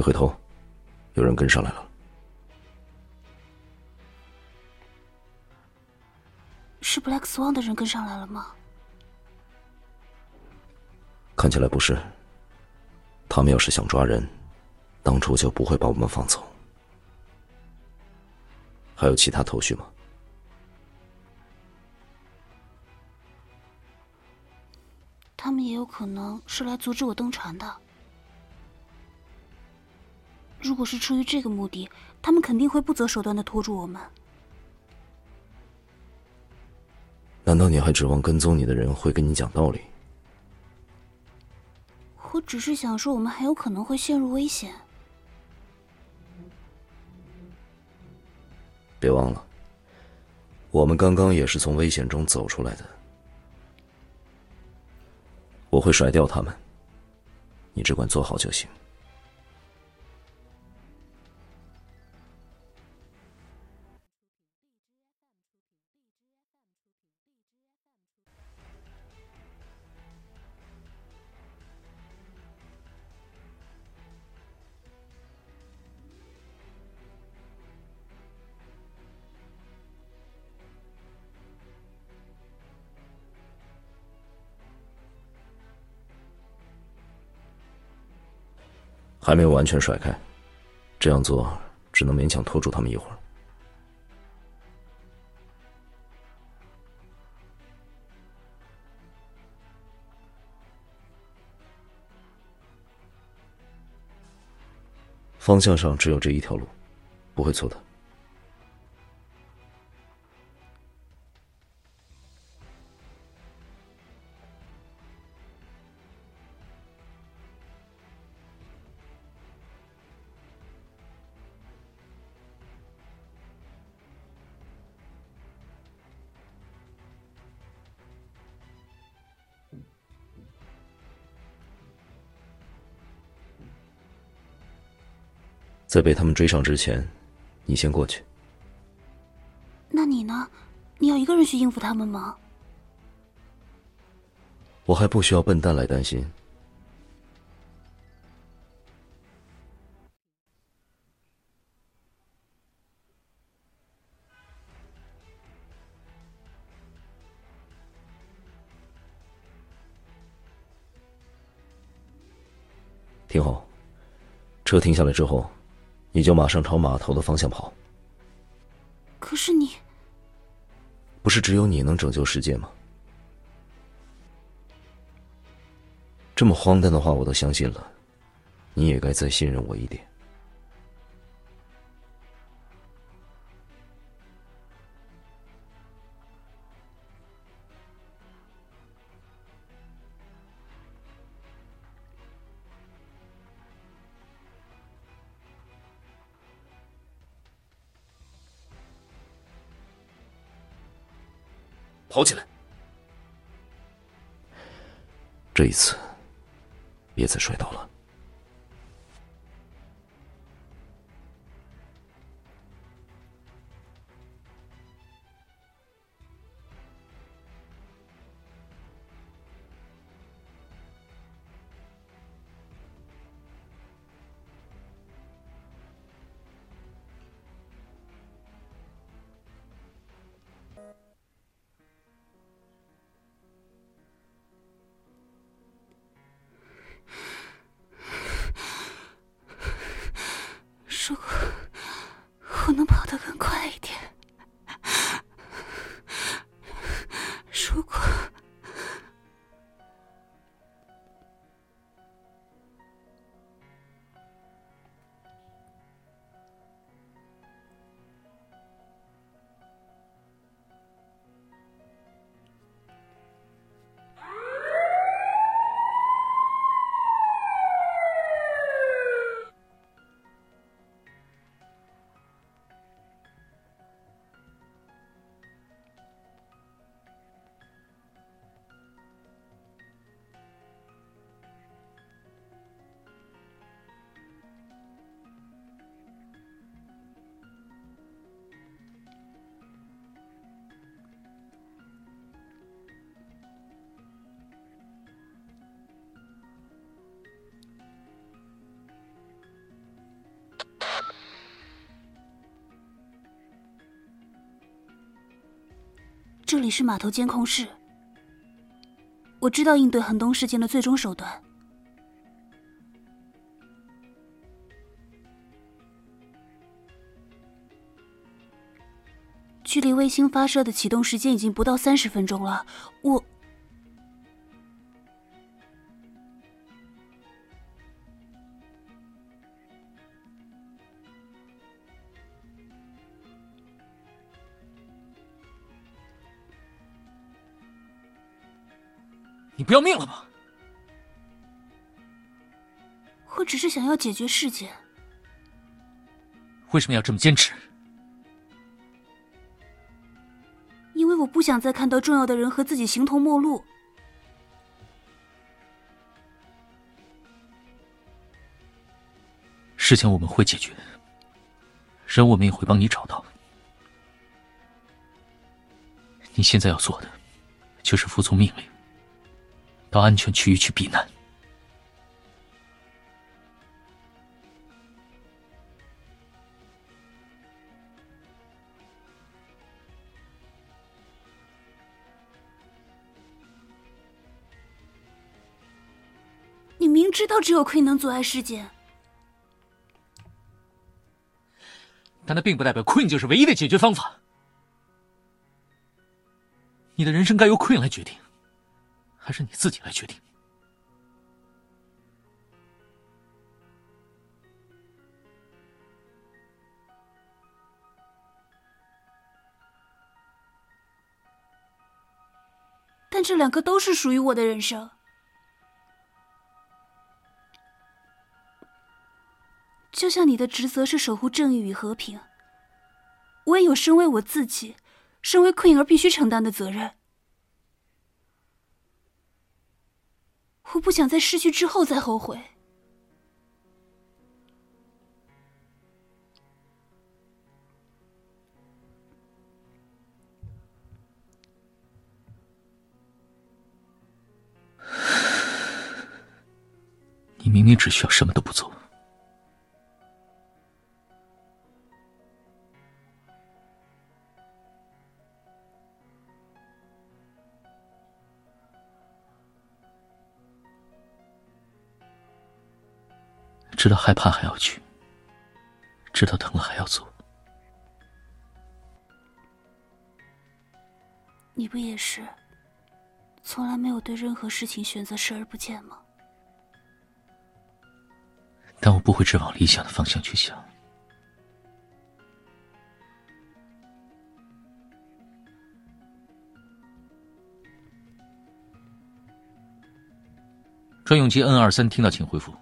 别回头，有人跟上来了。是 Black Swan 的人跟上来了吗？看起来不是。他们要是想抓人，当初就不会把我们放走。还有其他头绪吗？他们也有可能是来阻止我登船的。如果是出于这个目的，他们肯定会不择手段的拖住我们。难道你还指望跟踪你的人会跟你讲道理？我只是想说，我们很有可能会陷入危险。别忘了，我们刚刚也是从危险中走出来的。我会甩掉他们，你只管做好就行。还没有完全甩开，这样做只能勉强拖住他们一会儿。方向上只有这一条路，不会错的。在被他们追上之前，你先过去。那你呢？你要一个人去应付他们吗？我还不需要笨蛋来担心。听好，车停下来之后。你就马上朝码头的方向跑。可是你，不是只有你能拯救世界吗？这么荒诞的话我都相信了，你也该再信任我一点。跑起来！这一次，别再摔倒了。能跑得更这里是码头监控室，我知道应对恒东事件的最终手段。距离卫星发射的启动时间已经不到三十分钟了，我。不要命了吗？我只是想要解决事件。为什么要这么坚持？因为我不想再看到重要的人和自己形同陌路。事情我们会解决，人我们也会帮你找到。你现在要做的，就是服从命令。到安全区域去避难。你明知道只有 Queen 能阻碍事件，但那并不代表 Queen 就是唯一的解决方法。你的人生该由 Queen 来决定。还是你自己来决定。但这两个都是属于我的人生，就像你的职责是守护正义与和平，我也有身为我自己、身为 Queen 而必须承担的责任。我不想在失去之后再后悔。你明明只需要什么都不做。知道害怕还要去，知道疼了还要做。你不也是，从来没有对任何事情选择视而不见吗？但我不会只往理想的方向去想。专用机 N 二三听到，请回复。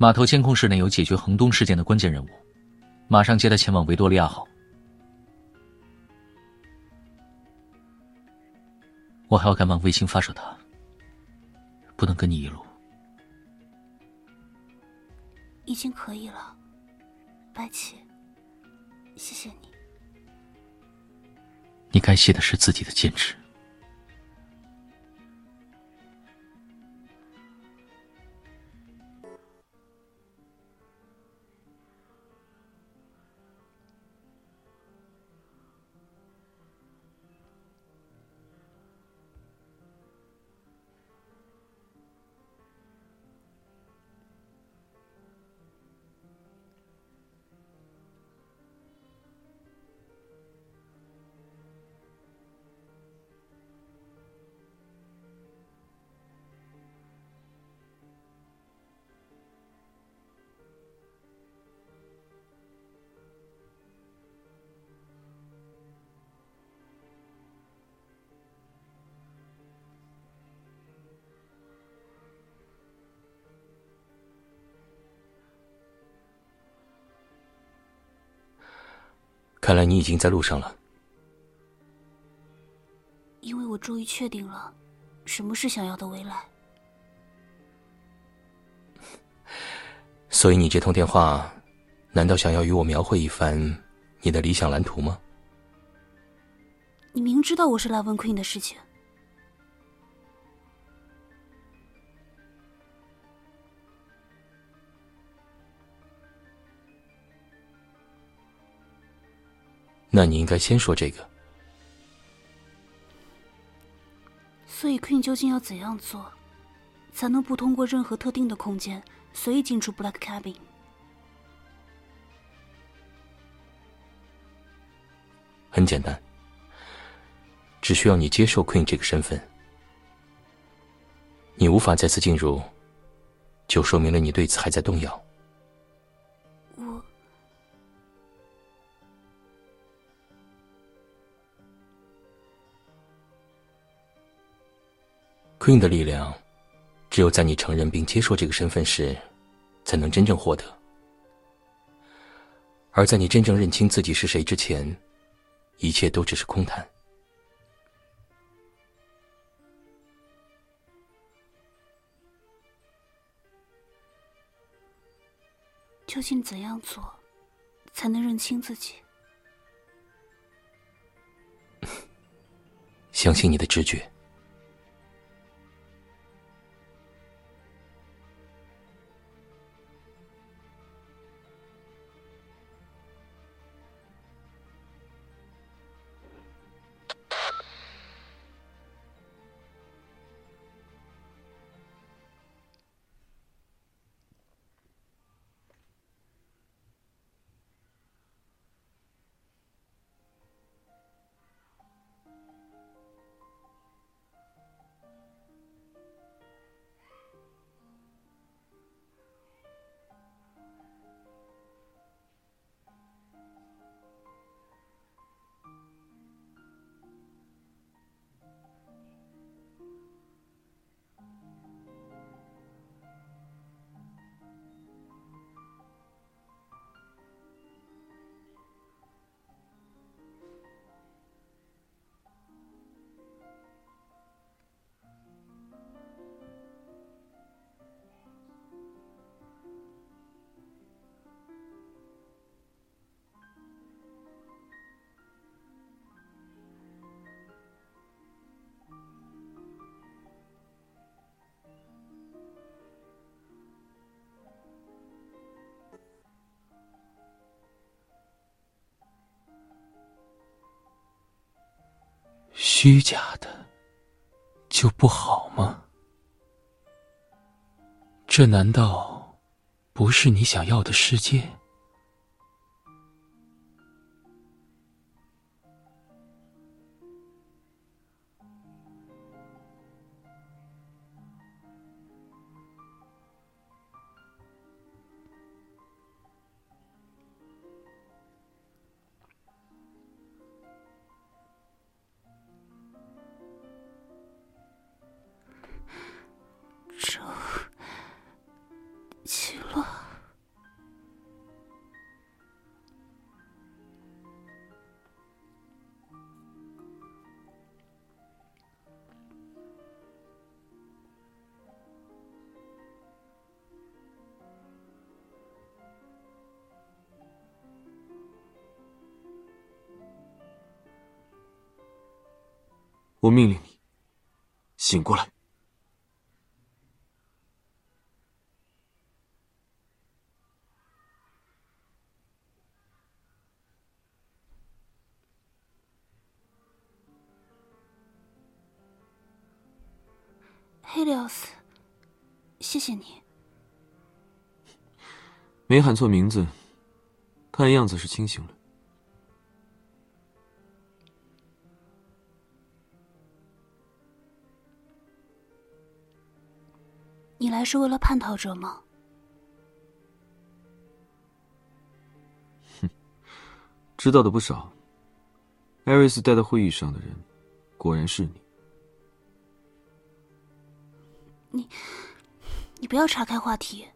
码头监控室内有解决恒东事件的关键人物，马上接他前往维多利亚号。我还要赶往卫星发射塔，不能跟你一路。已经可以了，白起，谢谢你。你该谢的是自己的坚持。看来你已经在路上了，因为我终于确定了什么是想要的未来。所以你这通电话，难道想要与我描绘一番你的理想蓝图吗？你明知道我是来问 Queen 的事情。那你应该先说这个。所以 Queen 究竟要怎样做，才能不通过任何特定的空间随意进出 black cabin？很简单。只需要你接受 Queen 这个身份。你无法再次进入，就说明了你对此还在动摇。，Queen 的力量，只有在你承认并接受这个身份时，才能真正获得。而在你真正认清自己是谁之前，一切都只是空谈。究竟怎样做，才能认清自己？相信你的直觉。虚假的就不好吗？这难道不是你想要的世界？我命令你，醒过来。黑利奥斯，谢谢你。没喊错名字，看样子是清醒了。你来是为了叛逃者吗？哼，知道的不少。艾瑞斯带到会议上的人，果然是你。你，你不要岔开话题。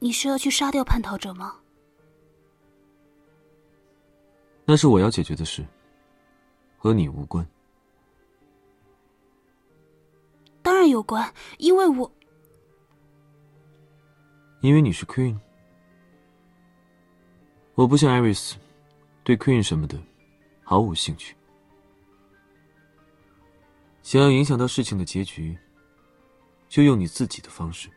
你是要去杀掉叛逃者吗？那是我要解决的事，和你无关。当然有关，因为我，因为你是 Queen，我不像艾瑞斯，对 Queen 什么的毫无兴趣。想要影响到事情的结局，就用你自己的方式。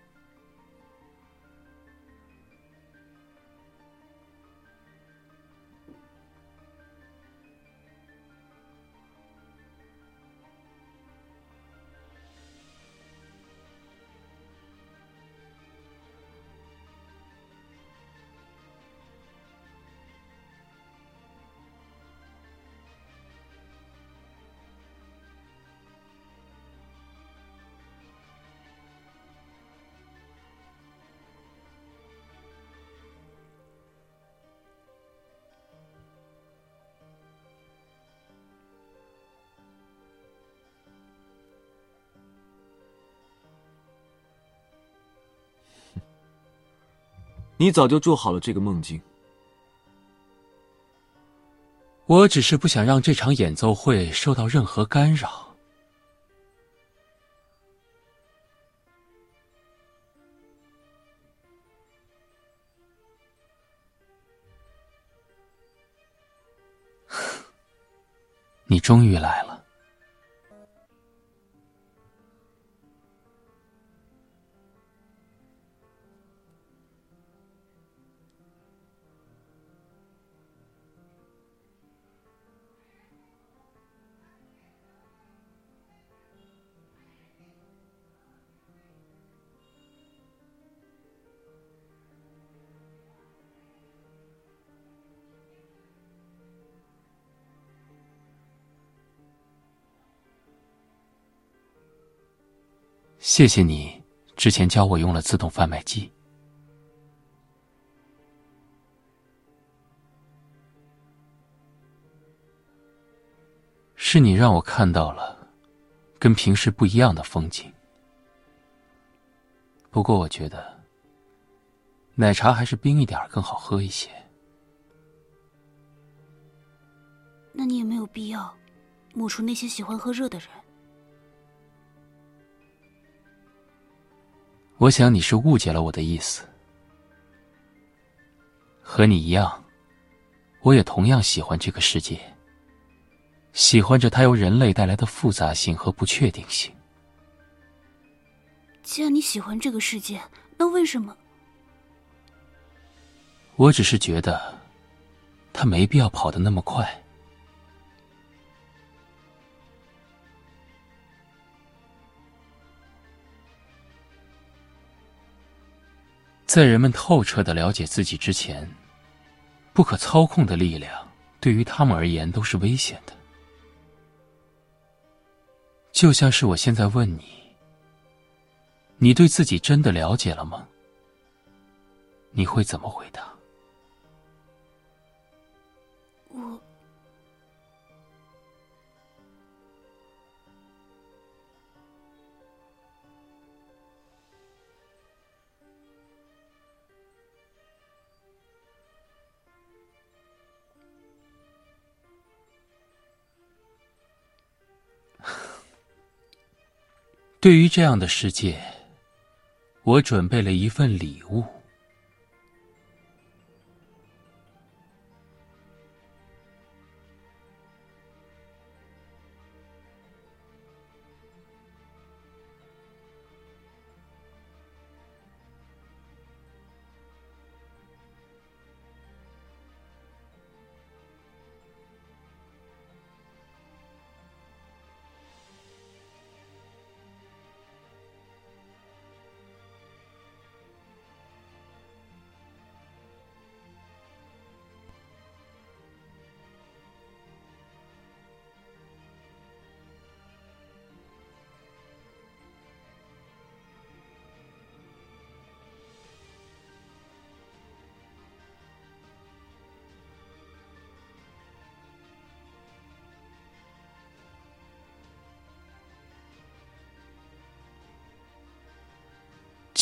你早就做好了这个梦境。我只是不想让这场演奏会受到任何干扰。你终于来了。谢谢你之前教我用了自动贩卖机，是你让我看到了跟平时不一样的风景。不过我觉得奶茶还是冰一点更好喝一些。那你也没有必要抹除那些喜欢喝热的人。我想你是误解了我的意思。和你一样，我也同样喜欢这个世界，喜欢着它由人类带来的复杂性和不确定性。既然你喜欢这个世界，那为什么？我只是觉得，他没必要跑得那么快。在人们透彻的了解自己之前，不可操控的力量对于他们而言都是危险的。就像是我现在问你：你对自己真的了解了吗？你会怎么回答？我。对于这样的世界，我准备了一份礼物。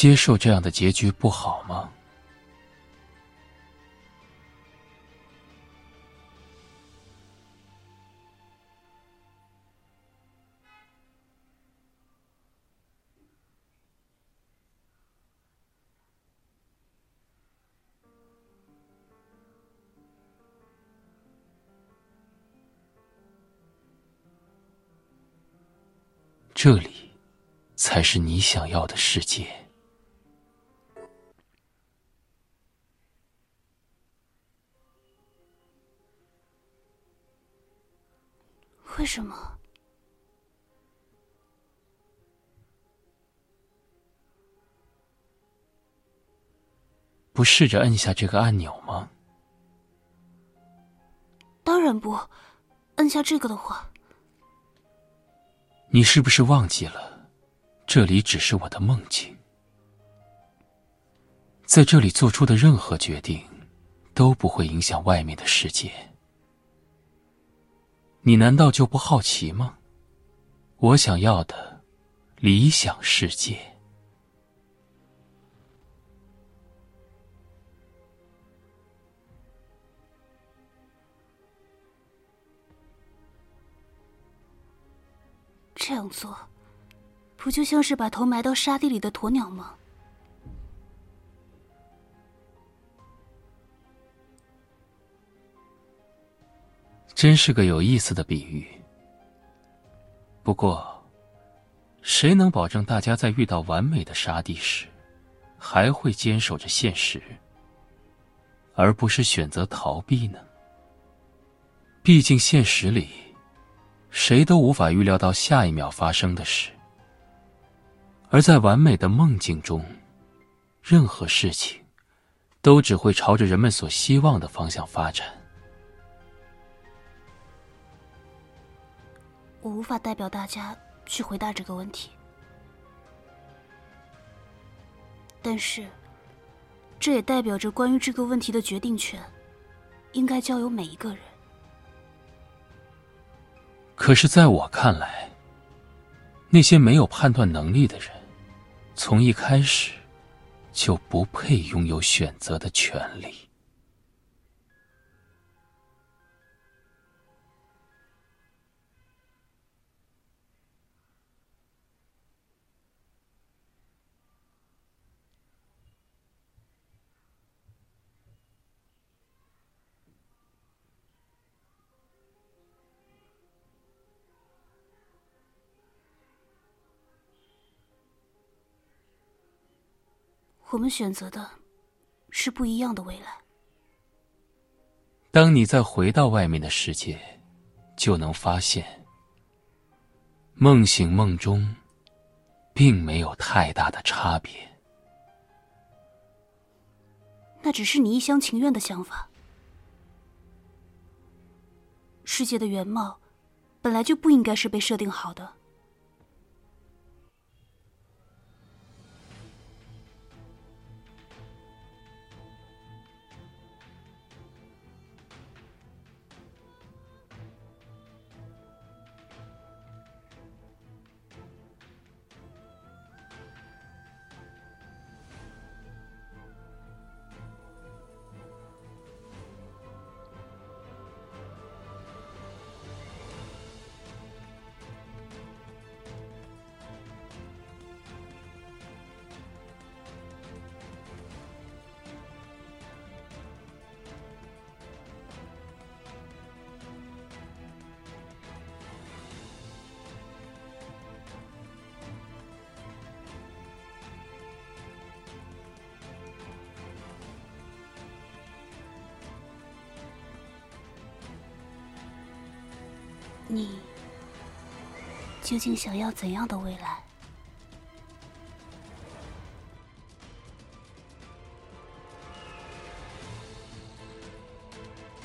接受这样的结局不好吗？这里，才是你想要的世界。什么？不试着摁下这个按钮吗？当然不，摁下这个的话，你是不是忘记了？这里只是我的梦境，在这里做出的任何决定都不会影响外面的世界。你难道就不好奇吗？我想要的理想世界。这样做不就像是把头埋到沙地里的鸵鸟吗？真是个有意思的比喻。不过，谁能保证大家在遇到完美的沙地时，还会坚守着现实，而不是选择逃避呢？毕竟，现实里，谁都无法预料到下一秒发生的事；而在完美的梦境中，任何事情都只会朝着人们所希望的方向发展。我无法代表大家去回答这个问题，但是，这也代表着关于这个问题的决定权，应该交由每一个人。可是，在我看来，那些没有判断能力的人，从一开始就不配拥有选择的权利。我们选择的是不一样的未来。当你再回到外面的世界，就能发现，梦醒梦中，并没有太大的差别。那只是你一厢情愿的想法。世界的原貌，本来就不应该是被设定好的。你究竟想要怎样的未来？